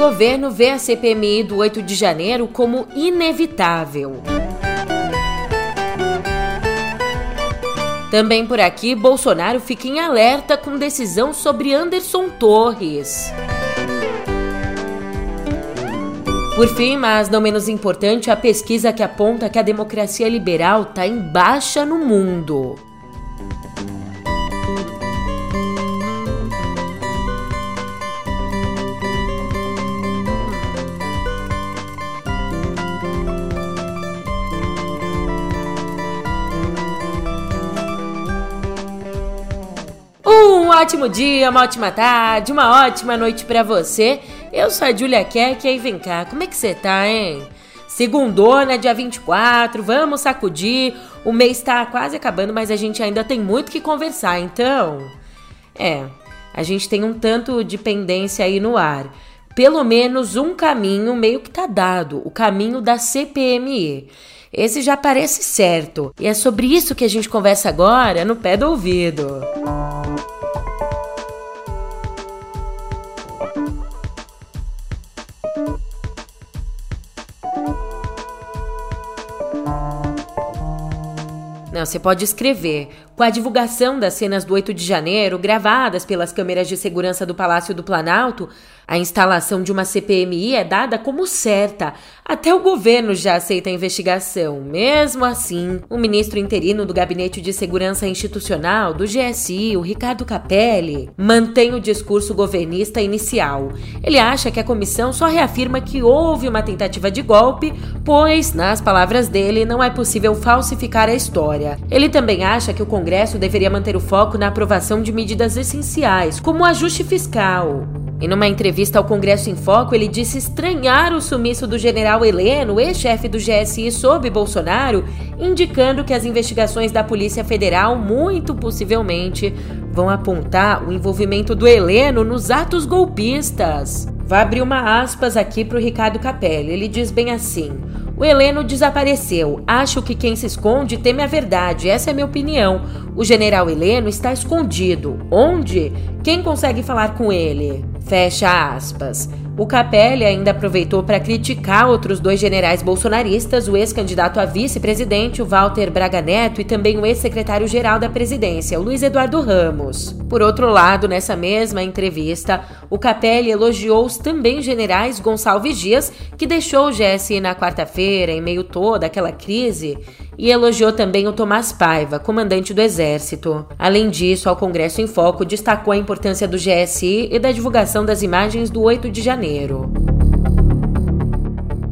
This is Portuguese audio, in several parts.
governo vê a CPMI do 8 de janeiro como inevitável. Também por aqui, Bolsonaro fica em alerta com decisão sobre Anderson Torres. Por fim, mas não menos importante, a pesquisa que aponta que a democracia liberal está em baixa no mundo. Ótimo dia, uma ótima tarde, uma ótima noite para você. Eu sou a Julia Keck e aí vem cá, como é que você tá, hein? Segundona, dia 24, vamos sacudir. O mês tá quase acabando, mas a gente ainda tem muito que conversar, então. É, a gente tem um tanto de pendência aí no ar. Pelo menos um caminho meio que tá dado, o caminho da CPME. Esse já parece certo. E é sobre isso que a gente conversa agora no pé do ouvido. Música Não, você pode escrever. Com a divulgação das cenas do 8 de janeiro, gravadas pelas câmeras de segurança do Palácio do Planalto, a instalação de uma CPMI é dada como certa. Até o governo já aceita a investigação. Mesmo assim, o ministro interino do Gabinete de Segurança Institucional, do GSI, o Ricardo Capelli, mantém o discurso governista inicial. Ele acha que a comissão só reafirma que houve uma tentativa de golpe, pois, nas palavras dele, não é possível falsificar a história. Ele também acha que o Congresso deveria manter o foco na aprovação de medidas essenciais, como o ajuste fiscal. E numa entrevista ao Congresso em Foco, ele disse estranhar o sumiço do general Heleno, ex-chefe do GSI, sob Bolsonaro, indicando que as investigações da Polícia Federal, muito possivelmente, vão apontar o envolvimento do Heleno nos atos golpistas. Vou abrir uma aspas aqui para o Ricardo Capelli. Ele diz bem assim: o Heleno desapareceu. Acho que quem se esconde teme a verdade. Essa é minha opinião. O general Heleno está escondido. Onde? Quem consegue falar com ele? Fecha aspas. O Capelli ainda aproveitou para criticar outros dois generais bolsonaristas, o ex-candidato a vice-presidente, o Walter Braga Neto, e também o ex-secretário-geral da presidência, o Luiz Eduardo Ramos. Por outro lado, nessa mesma entrevista, o Capelli elogiou os também generais Gonçalves Dias, que deixou o GSI na quarta-feira, em meio toda aquela crise, e elogiou também o Tomás Paiva, comandante do Exército. Além disso, ao Congresso em Foco destacou a importância do GSI e da divulgação das imagens do 8 de janeiro.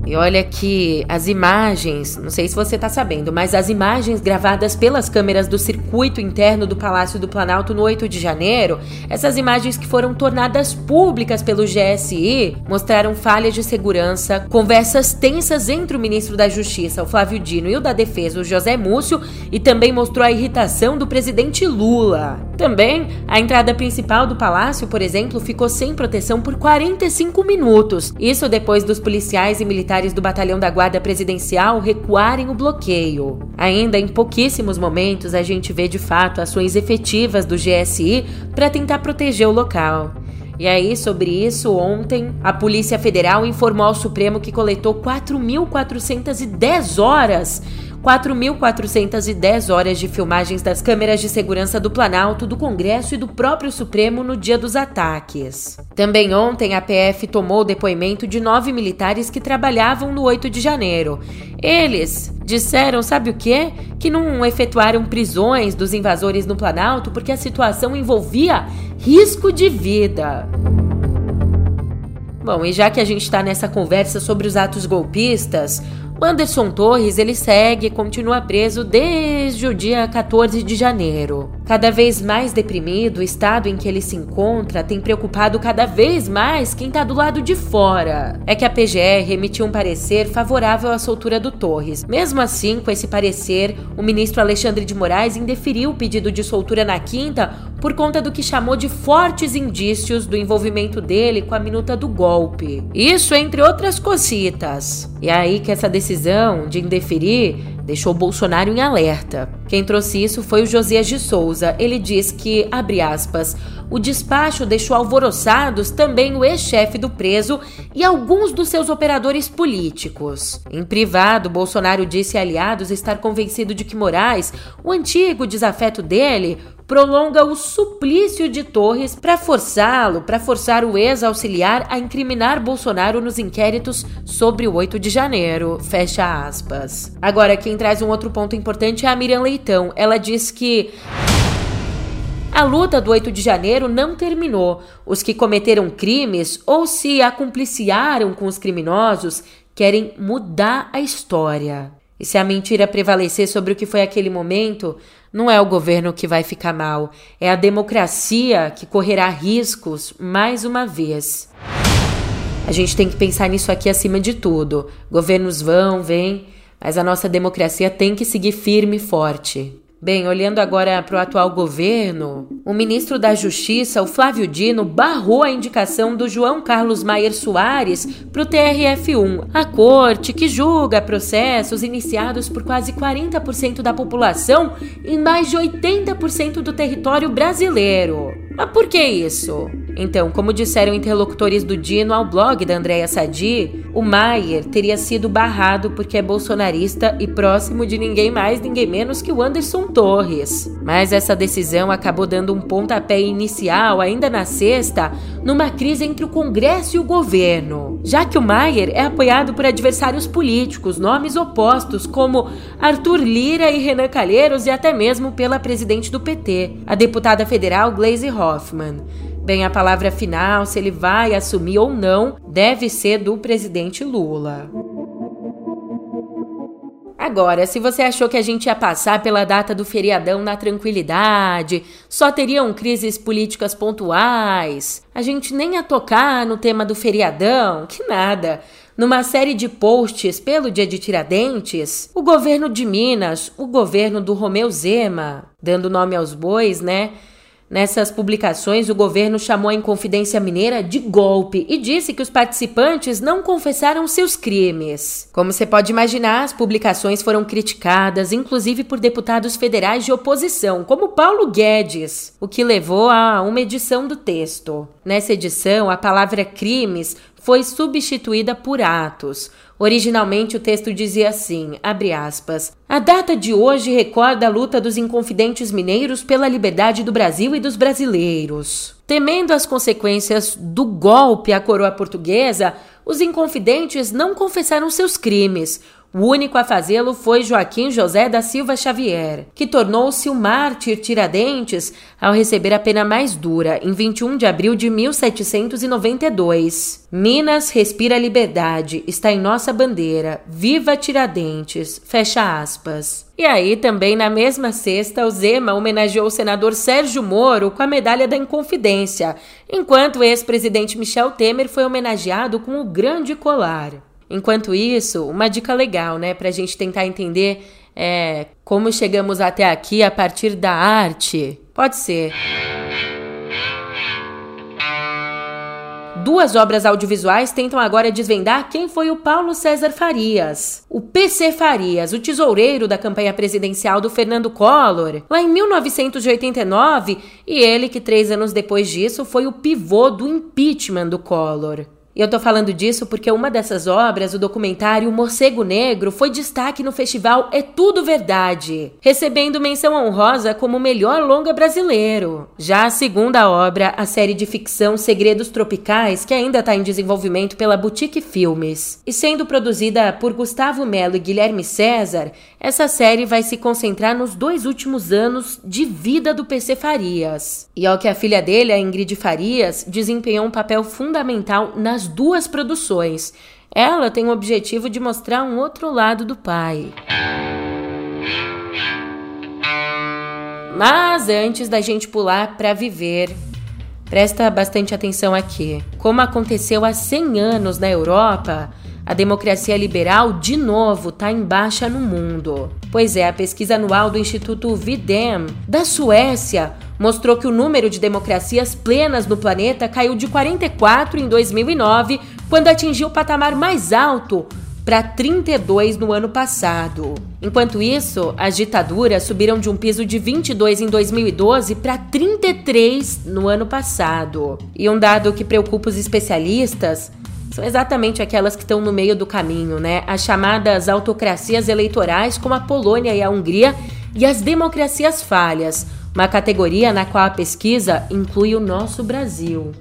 E olha que as imagens, não sei se você está sabendo, mas as imagens gravadas pelas câmeras do circuito interno do Palácio do Planalto no 8 de janeiro, essas imagens que foram tornadas públicas pelo GSI, mostraram falhas de segurança, conversas tensas entre o ministro da Justiça, o Flávio Dino, e o da Defesa, o José Múcio, e também mostrou a irritação do presidente Lula. Também, a entrada principal do palácio, por exemplo, ficou sem proteção por 45 minutos. Isso depois dos policiais e militares militares do Batalhão da Guarda Presidencial recuarem o bloqueio. Ainda em pouquíssimos momentos a gente vê de fato ações efetivas do GSI para tentar proteger o local. E aí, sobre isso, ontem, a Polícia Federal informou ao Supremo que coletou 4.410 horas 4.410 horas de filmagens das câmeras de segurança do Planalto, do Congresso e do próprio Supremo no dia dos ataques. Também ontem, a PF tomou o depoimento de nove militares que trabalhavam no 8 de janeiro. Eles disseram, sabe o quê? Que não efetuaram prisões dos invasores no Planalto porque a situação envolvia risco de vida. Bom, e já que a gente está nessa conversa sobre os atos golpistas, Anderson Torres ele segue e continua preso desde o dia 14 de janeiro. Cada vez mais deprimido, o estado em que ele se encontra tem preocupado cada vez mais quem está do lado de fora. É que a PGR emitiu um parecer favorável à soltura do Torres. Mesmo assim, com esse parecer, o ministro Alexandre de Moraes indeferiu o pedido de soltura na quinta por conta do que chamou de fortes indícios do envolvimento dele com a minuta do golpe. Isso entre outras cositas. E é aí que essa decisão de indeferir deixou Bolsonaro em alerta. Quem trouxe isso foi o Josias de Souza. Ele diz que, abre aspas, o despacho deixou alvoroçados também o ex-chefe do preso e alguns dos seus operadores políticos. Em privado, Bolsonaro disse a aliados estar convencido de que Moraes, o antigo desafeto dele, prolonga o suplício de Torres para forçá-lo, para forçar o ex-auxiliar a incriminar Bolsonaro nos inquéritos sobre o 8 de janeiro. Fecha aspas. Agora, quem traz um outro ponto importante é a Miriam Leitão. Ela diz que a luta do 8 de janeiro não terminou. Os que cometeram crimes ou se acumpliciaram com os criminosos querem mudar a história. E se a mentira prevalecer sobre o que foi aquele momento, não é o governo que vai ficar mal, é a democracia que correrá riscos mais uma vez. A gente tem que pensar nisso aqui acima de tudo. Governos vão, vêm, mas a nossa democracia tem que seguir firme e forte. Bem, olhando agora para o atual governo, o ministro da Justiça, o Flávio Dino, barrou a indicação do João Carlos Maier Soares para o TRF1, a corte que julga processos iniciados por quase 40% da população em mais de 80% do território brasileiro. Mas por que isso? Então, como disseram interlocutores do Dino ao blog da Andréa Sadi, o Maier teria sido barrado porque é bolsonarista e próximo de ninguém mais, ninguém menos que o Anderson Torres. Mas essa decisão acabou dando um pontapé inicial, ainda na sexta, numa crise entre o Congresso e o governo, já que o Maier é apoiado por adversários políticos, nomes opostos como Arthur Lira e Renan Calheiros e até mesmo pela presidente do PT, a deputada federal Glaze Hoffman. Bem, a palavra final, se ele vai assumir ou não, deve ser do presidente Lula. Agora, se você achou que a gente ia passar pela data do feriadão na tranquilidade, só teriam crises políticas pontuais, a gente nem ia tocar no tema do feriadão, que nada. Numa série de posts pelo Dia de Tiradentes, o governo de Minas, o governo do Romeu Zema, dando nome aos bois, né? Nessas publicações, o governo chamou a Inconfidência Mineira de golpe e disse que os participantes não confessaram seus crimes. Como você pode imaginar, as publicações foram criticadas, inclusive por deputados federais de oposição, como Paulo Guedes, o que levou a uma edição do texto. Nessa edição, a palavra crimes foi substituída por atos. Originalmente o texto dizia assim, abre aspas, a data de hoje recorda a luta dos inconfidentes mineiros pela liberdade do Brasil e dos brasileiros. Temendo as consequências do golpe à coroa portuguesa, os inconfidentes não confessaram seus crimes, o único a fazê-lo foi Joaquim José da Silva Xavier, que tornou-se o mártir Tiradentes ao receber a pena mais dura em 21 de abril de 1792. Minas respira liberdade, está em nossa bandeira. Viva Tiradentes! Fecha aspas. E aí, também na mesma sexta, o Zema homenageou o senador Sérgio Moro com a medalha da Inconfidência, enquanto o ex-presidente Michel Temer foi homenageado com o Grande Colar. Enquanto isso, uma dica legal, né, para a gente tentar entender é, como chegamos até aqui a partir da arte. Pode ser. Duas obras audiovisuais tentam agora desvendar quem foi o Paulo César Farias. O PC Farias, o tesoureiro da campanha presidencial do Fernando Collor, lá em 1989, e ele que três anos depois disso foi o pivô do impeachment do Collor. Eu tô falando disso porque uma dessas obras, o documentário Morcego Negro, foi destaque no festival É Tudo Verdade, recebendo menção honrosa como melhor longa brasileiro. Já a segunda obra, a série de ficção Segredos Tropicais, que ainda está em desenvolvimento pela Boutique Filmes, e sendo produzida por Gustavo Melo e Guilherme César, essa série vai se concentrar nos dois últimos anos de vida do PC Farias. E ao que a filha dele, a Ingrid Farias, desempenhou um papel fundamental nas duas produções. Ela tem o objetivo de mostrar um outro lado do pai. Mas antes da gente pular para viver, presta bastante atenção aqui. Como aconteceu há 100 anos na Europa, a democracia liberal de novo está em baixa no mundo. Pois é, a pesquisa anual do Instituto Videm da Suécia mostrou que o número de democracias plenas no planeta caiu de 44 em 2009, quando atingiu o patamar mais alto para 32 no ano passado. Enquanto isso, as ditaduras subiram de um piso de 22 em 2012 para 33 no ano passado. E um dado que preocupa os especialistas são exatamente aquelas que estão no meio do caminho, né? As chamadas autocracias eleitorais, como a Polônia e a Hungria, e as democracias falhas, uma categoria na qual a pesquisa inclui o nosso Brasil.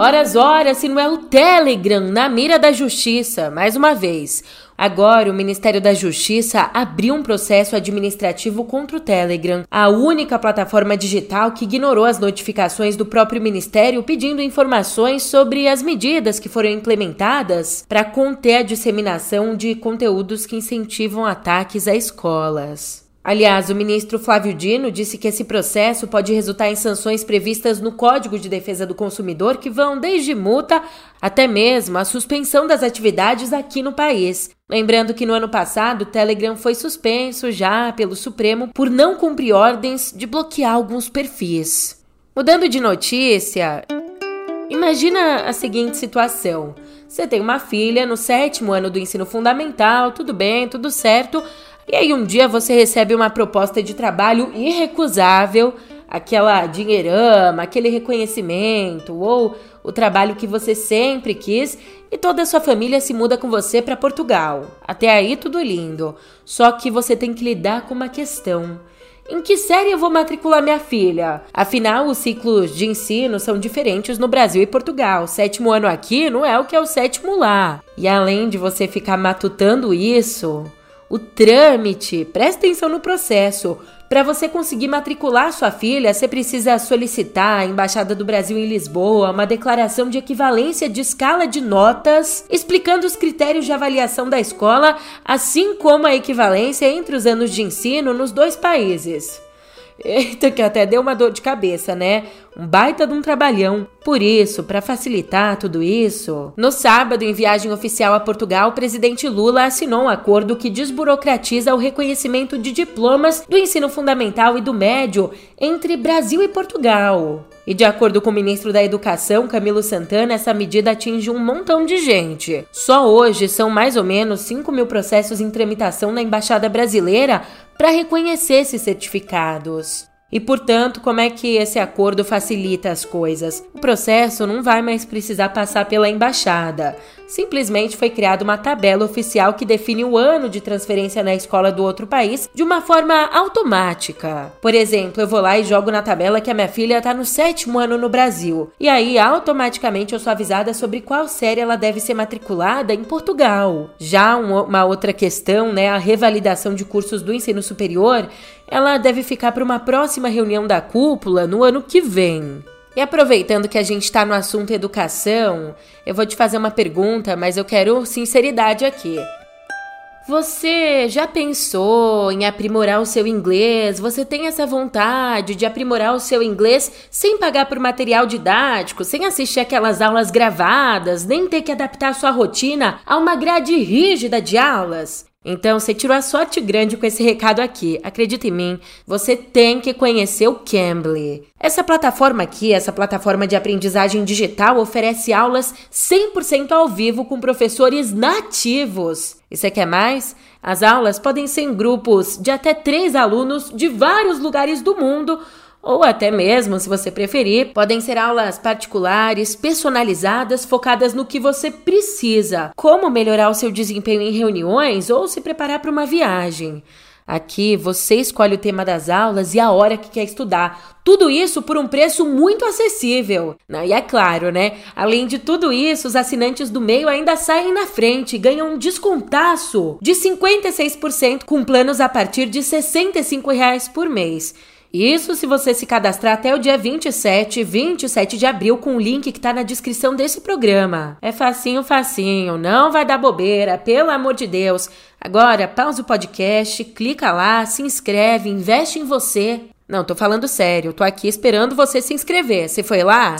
Horas, horas, se não é o Telegram na mira da justiça, mais uma vez. Agora, o Ministério da Justiça abriu um processo administrativo contra o Telegram, a única plataforma digital que ignorou as notificações do próprio ministério pedindo informações sobre as medidas que foram implementadas para conter a disseminação de conteúdos que incentivam ataques a escolas. Aliás, o ministro Flávio Dino disse que esse processo pode resultar em sanções previstas no Código de Defesa do Consumidor que vão desde multa até mesmo a suspensão das atividades aqui no país. Lembrando que no ano passado o Telegram foi suspenso já pelo Supremo por não cumprir ordens de bloquear alguns perfis. Mudando de notícia, imagina a seguinte situação: você tem uma filha no sétimo ano do ensino fundamental, tudo bem, tudo certo. E aí um dia você recebe uma proposta de trabalho irrecusável, aquela dinheirama, aquele reconhecimento ou o trabalho que você sempre quis e toda a sua família se muda com você para Portugal. Até aí tudo lindo. Só que você tem que lidar com uma questão. Em que série eu vou matricular minha filha? Afinal, os ciclos de ensino são diferentes no Brasil e Portugal. Sétimo ano aqui não é o que é o sétimo lá. E além de você ficar matutando isso, o trâmite, presta atenção no processo. Para você conseguir matricular sua filha, você precisa solicitar à Embaixada do Brasil em Lisboa uma declaração de equivalência de escala de notas, explicando os critérios de avaliação da escola, assim como a equivalência entre os anos de ensino nos dois países. Eita, que até deu uma dor de cabeça, né? Um baita de um trabalhão. Por isso, para facilitar tudo isso, no sábado, em viagem oficial a Portugal, o presidente Lula assinou um acordo que desburocratiza o reconhecimento de diplomas do ensino fundamental e do médio entre Brasil e Portugal. E de acordo com o ministro da Educação, Camilo Santana, essa medida atinge um montão de gente. Só hoje são mais ou menos 5 mil processos em tramitação na Embaixada Brasileira para reconhecer esses certificados. E, portanto, como é que esse acordo facilita as coisas? O processo não vai mais precisar passar pela embaixada. Simplesmente foi criada uma tabela oficial que define o ano de transferência na escola do outro país de uma forma automática. Por exemplo, eu vou lá e jogo na tabela que a minha filha está no sétimo ano no Brasil. E aí, automaticamente, eu sou avisada sobre qual série ela deve ser matriculada em Portugal. Já uma outra questão, né, a revalidação de cursos do ensino superior, ela deve ficar para uma próxima reunião da cúpula no ano que vem. E aproveitando que a gente está no assunto educação, eu vou te fazer uma pergunta, mas eu quero sinceridade aqui. Você já pensou em aprimorar o seu inglês? Você tem essa vontade de aprimorar o seu inglês sem pagar por material didático, sem assistir aquelas aulas gravadas, nem ter que adaptar sua rotina a uma grade rígida de aulas? Então, você tirou a sorte grande com esse recado aqui. Acredita em mim, você tem que conhecer o Cambly. Essa plataforma aqui, essa plataforma de aprendizagem digital, oferece aulas 100% ao vivo com professores nativos. E você quer mais? As aulas podem ser em grupos de até três alunos de vários lugares do mundo ou até mesmo, se você preferir, podem ser aulas particulares, personalizadas, focadas no que você precisa, como melhorar o seu desempenho em reuniões ou se preparar para uma viagem. Aqui você escolhe o tema das aulas e a hora que quer estudar. Tudo isso por um preço muito acessível. E é claro, né? Além de tudo isso, os assinantes do meio ainda saem na frente e ganham um descontaço de 56% com planos a partir de 65 reais por mês. Isso se você se cadastrar até o dia 27, 27 de abril com o link que tá na descrição desse programa. É facinho, facinho, não vai dar bobeira, pelo amor de Deus. Agora, pausa o podcast, clica lá, se inscreve, investe em você. Não, tô falando sério, tô aqui esperando você se inscrever. Você foi lá?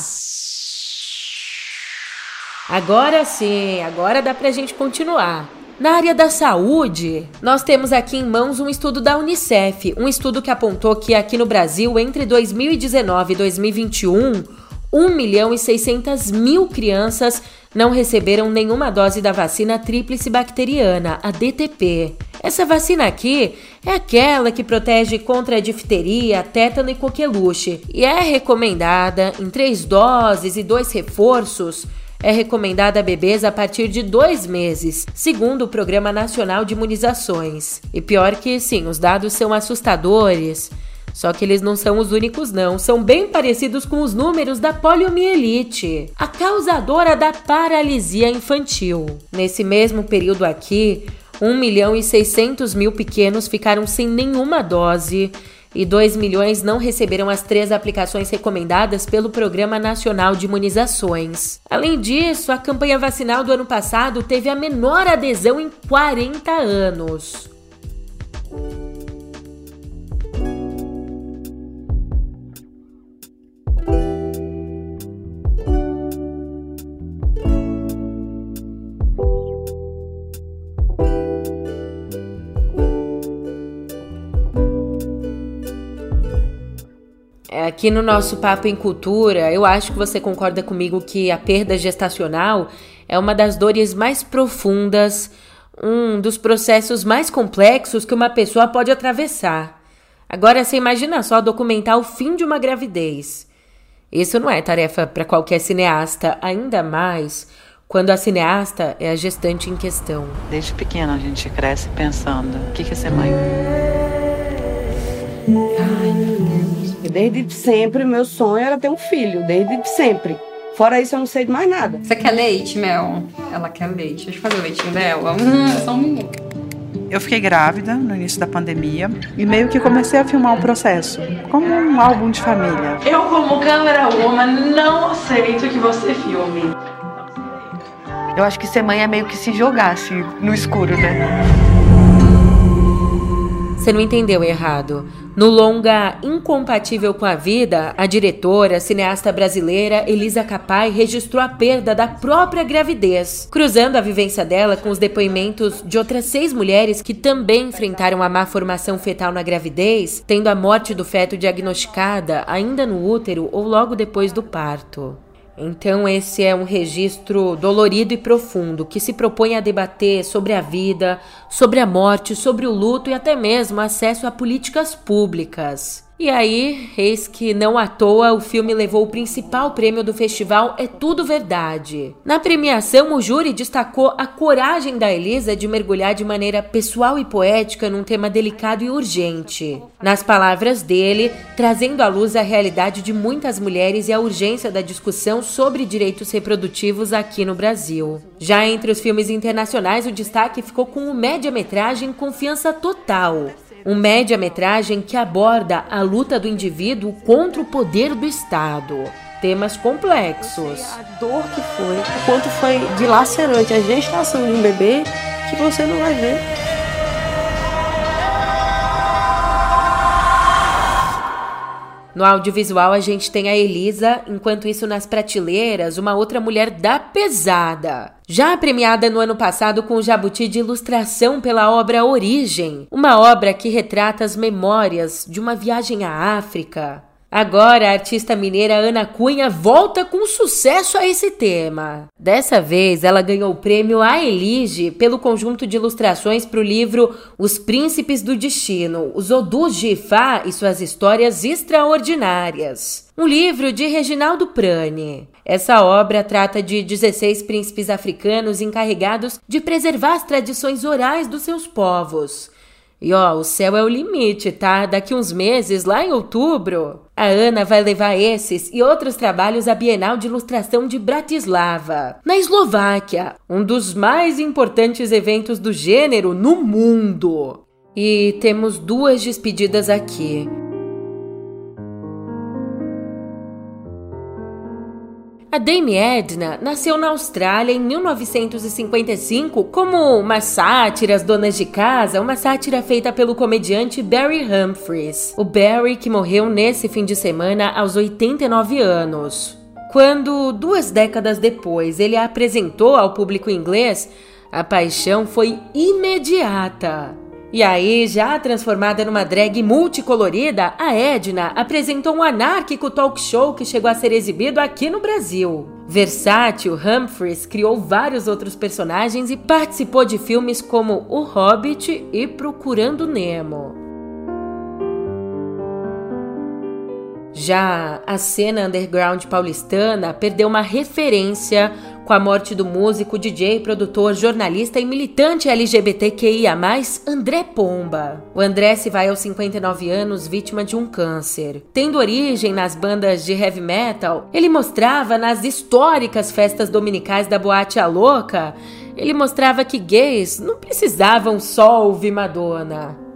Agora sim, agora dá pra gente continuar. Na área da saúde, nós temos aqui em mãos um estudo da Unicef, um estudo que apontou que aqui no Brasil, entre 2019 e 2021, 1 milhão e 600 mil crianças não receberam nenhuma dose da vacina tríplice bacteriana, a DTP. Essa vacina aqui é aquela que protege contra a difteria, tétano e coqueluche e é recomendada em três doses e dois reforços. É recomendada a bebês a partir de dois meses, segundo o Programa Nacional de Imunizações. E pior que sim, os dados são assustadores. Só que eles não são os únicos, não. São bem parecidos com os números da poliomielite, a causadora da paralisia infantil. Nesse mesmo período aqui, 1 milhão e 600 mil pequenos ficaram sem nenhuma dose e 2 milhões não receberam as três aplicações recomendadas pelo Programa Nacional de Imunizações. Além disso, a campanha vacinal do ano passado teve a menor adesão em 40 anos. Aqui no nosso Papo em Cultura, eu acho que você concorda comigo que a perda gestacional é uma das dores mais profundas, um dos processos mais complexos que uma pessoa pode atravessar. Agora você imagina só documentar o fim de uma gravidez. Isso não é tarefa para qualquer cineasta, ainda mais quando a cineasta é a gestante em questão. Desde pequena a gente cresce pensando: o que é ser mãe? Desde sempre, meu sonho era ter um filho, desde sempre. Fora isso, eu não sei de mais nada. Você quer leite, Mel? Ela quer leite. Deixa eu fazer o leitinho dela. Hum, só um minuto. Eu fiquei grávida no início da pandemia e meio que comecei a filmar o processo, como um álbum de família. Eu, como câmera woman, não aceito que você filme. Eu acho que ser mãe é meio que se jogar assim, no escuro, né? Você não entendeu errado. No longa Incompatível com a Vida, a diretora, cineasta brasileira Elisa Capai registrou a perda da própria gravidez, cruzando a vivência dela com os depoimentos de outras seis mulheres que também enfrentaram a má formação fetal na gravidez, tendo a morte do feto diagnosticada ainda no útero ou logo depois do parto. Então, esse é um registro dolorido e profundo que se propõe a debater sobre a vida, sobre a morte, sobre o luto e até mesmo acesso a políticas públicas. E aí, eis que não à toa o filme levou o principal prêmio do festival É Tudo Verdade. Na premiação, o júri destacou a coragem da Elisa de mergulhar de maneira pessoal e poética num tema delicado e urgente. Nas palavras dele, trazendo à luz a realidade de muitas mulheres e a urgência da discussão sobre direitos reprodutivos aqui no Brasil. Já entre os filmes internacionais, o destaque ficou com o média-metragem Confiança Total um média-metragem que aborda a luta do indivíduo contra o poder do Estado. Temas complexos. A dor que foi, o quanto foi dilacerante a gestação de um bebê que você não vai ver. No audiovisual a gente tem a Elisa, enquanto isso nas prateleiras, uma outra mulher da pesada. Já premiada no ano passado com o Jabuti de Ilustração pela obra Origem, uma obra que retrata as memórias de uma viagem à África. Agora, a artista mineira Ana Cunha volta com sucesso a esse tema. Dessa vez, ela ganhou o prêmio A Elige pelo conjunto de ilustrações para o livro Os Príncipes do Destino, os Odus de Ifá e suas histórias extraordinárias. Um livro de Reginaldo Prani. Essa obra trata de 16 príncipes africanos encarregados de preservar as tradições orais dos seus povos. E ó, o céu é o limite, tá? Daqui uns meses, lá em outubro, a Ana vai levar esses e outros trabalhos à Bienal de Ilustração de Bratislava, na Eslováquia, um dos mais importantes eventos do gênero no mundo. E temos duas despedidas aqui. A Dame Edna nasceu na Austrália em 1955 como uma sátira às donas de casa, uma sátira feita pelo comediante Barry Humphries. O Barry que morreu nesse fim de semana aos 89 anos. Quando, duas décadas depois, ele a apresentou ao público inglês, a paixão foi imediata. E aí, já transformada numa drag multicolorida, a Edna apresentou um anárquico talk show que chegou a ser exibido aqui no Brasil. Versátil, Humphries criou vários outros personagens e participou de filmes como O Hobbit e Procurando Nemo. Já a cena underground paulistana perdeu uma referência com a morte do músico, DJ, produtor, jornalista e militante LGBTQIA+, André Pomba. O André se vai aos 59 anos vítima de um câncer. Tendo origem nas bandas de heavy metal, ele mostrava nas históricas festas dominicais da Boate A Louca, ele mostrava que gays não precisavam só ouvir Madonna.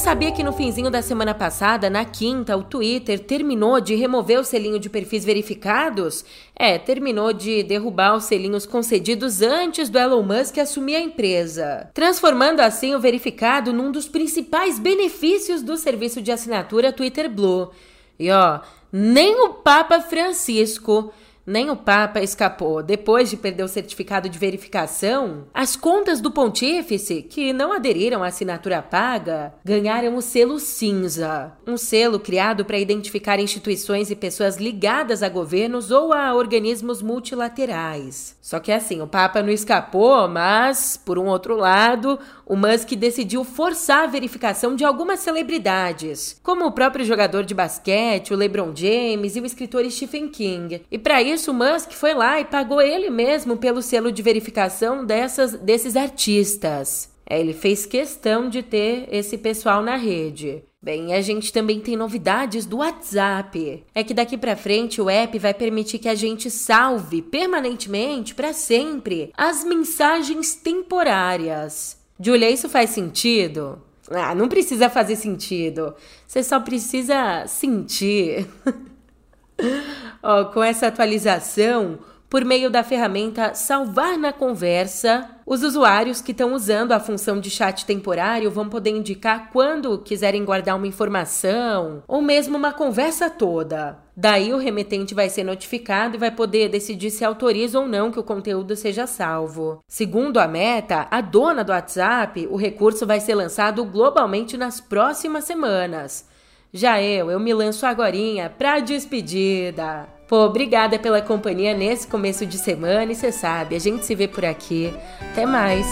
Você sabia que no finzinho da semana passada, na quinta, o Twitter terminou de remover o selinho de perfis verificados? É, terminou de derrubar os selinhos concedidos antes do Elon Musk assumir a empresa, transformando assim o verificado num dos principais benefícios do serviço de assinatura Twitter Blue. E ó, nem o Papa Francisco nem o Papa escapou. Depois de perder o certificado de verificação, as contas do pontífice, que não aderiram à assinatura paga, ganharam o selo cinza, um selo criado para identificar instituições e pessoas ligadas a governos ou a organismos multilaterais. Só que assim, o Papa não escapou, mas, por um outro lado, o Musk decidiu forçar a verificação de algumas celebridades, como o próprio jogador de basquete, o LeBron James e o escritor Stephen King. E para isso, Musk foi lá e pagou ele mesmo pelo selo de verificação dessas, desses artistas. É, ele fez questão de ter esse pessoal na rede. Bem, a gente também tem novidades do WhatsApp. É que daqui para frente o app vai permitir que a gente salve permanentemente para sempre as mensagens temporárias. Julia, isso faz sentido? Ah, não precisa fazer sentido. Você só precisa sentir. com essa atualização, por meio da ferramenta Salvar na Conversa, os usuários que estão usando a função de chat temporário vão poder indicar quando quiserem guardar uma informação ou mesmo uma conversa toda. Daí o remetente vai ser notificado e vai poder decidir se autoriza ou não que o conteúdo seja salvo. Segundo a Meta, a dona do WhatsApp, o recurso vai ser lançado globalmente nas próximas semanas. Já eu, eu me lanço agorinha pra despedida. Pô, obrigada pela companhia nesse começo de semana e você sabe, a gente se vê por aqui. Até mais.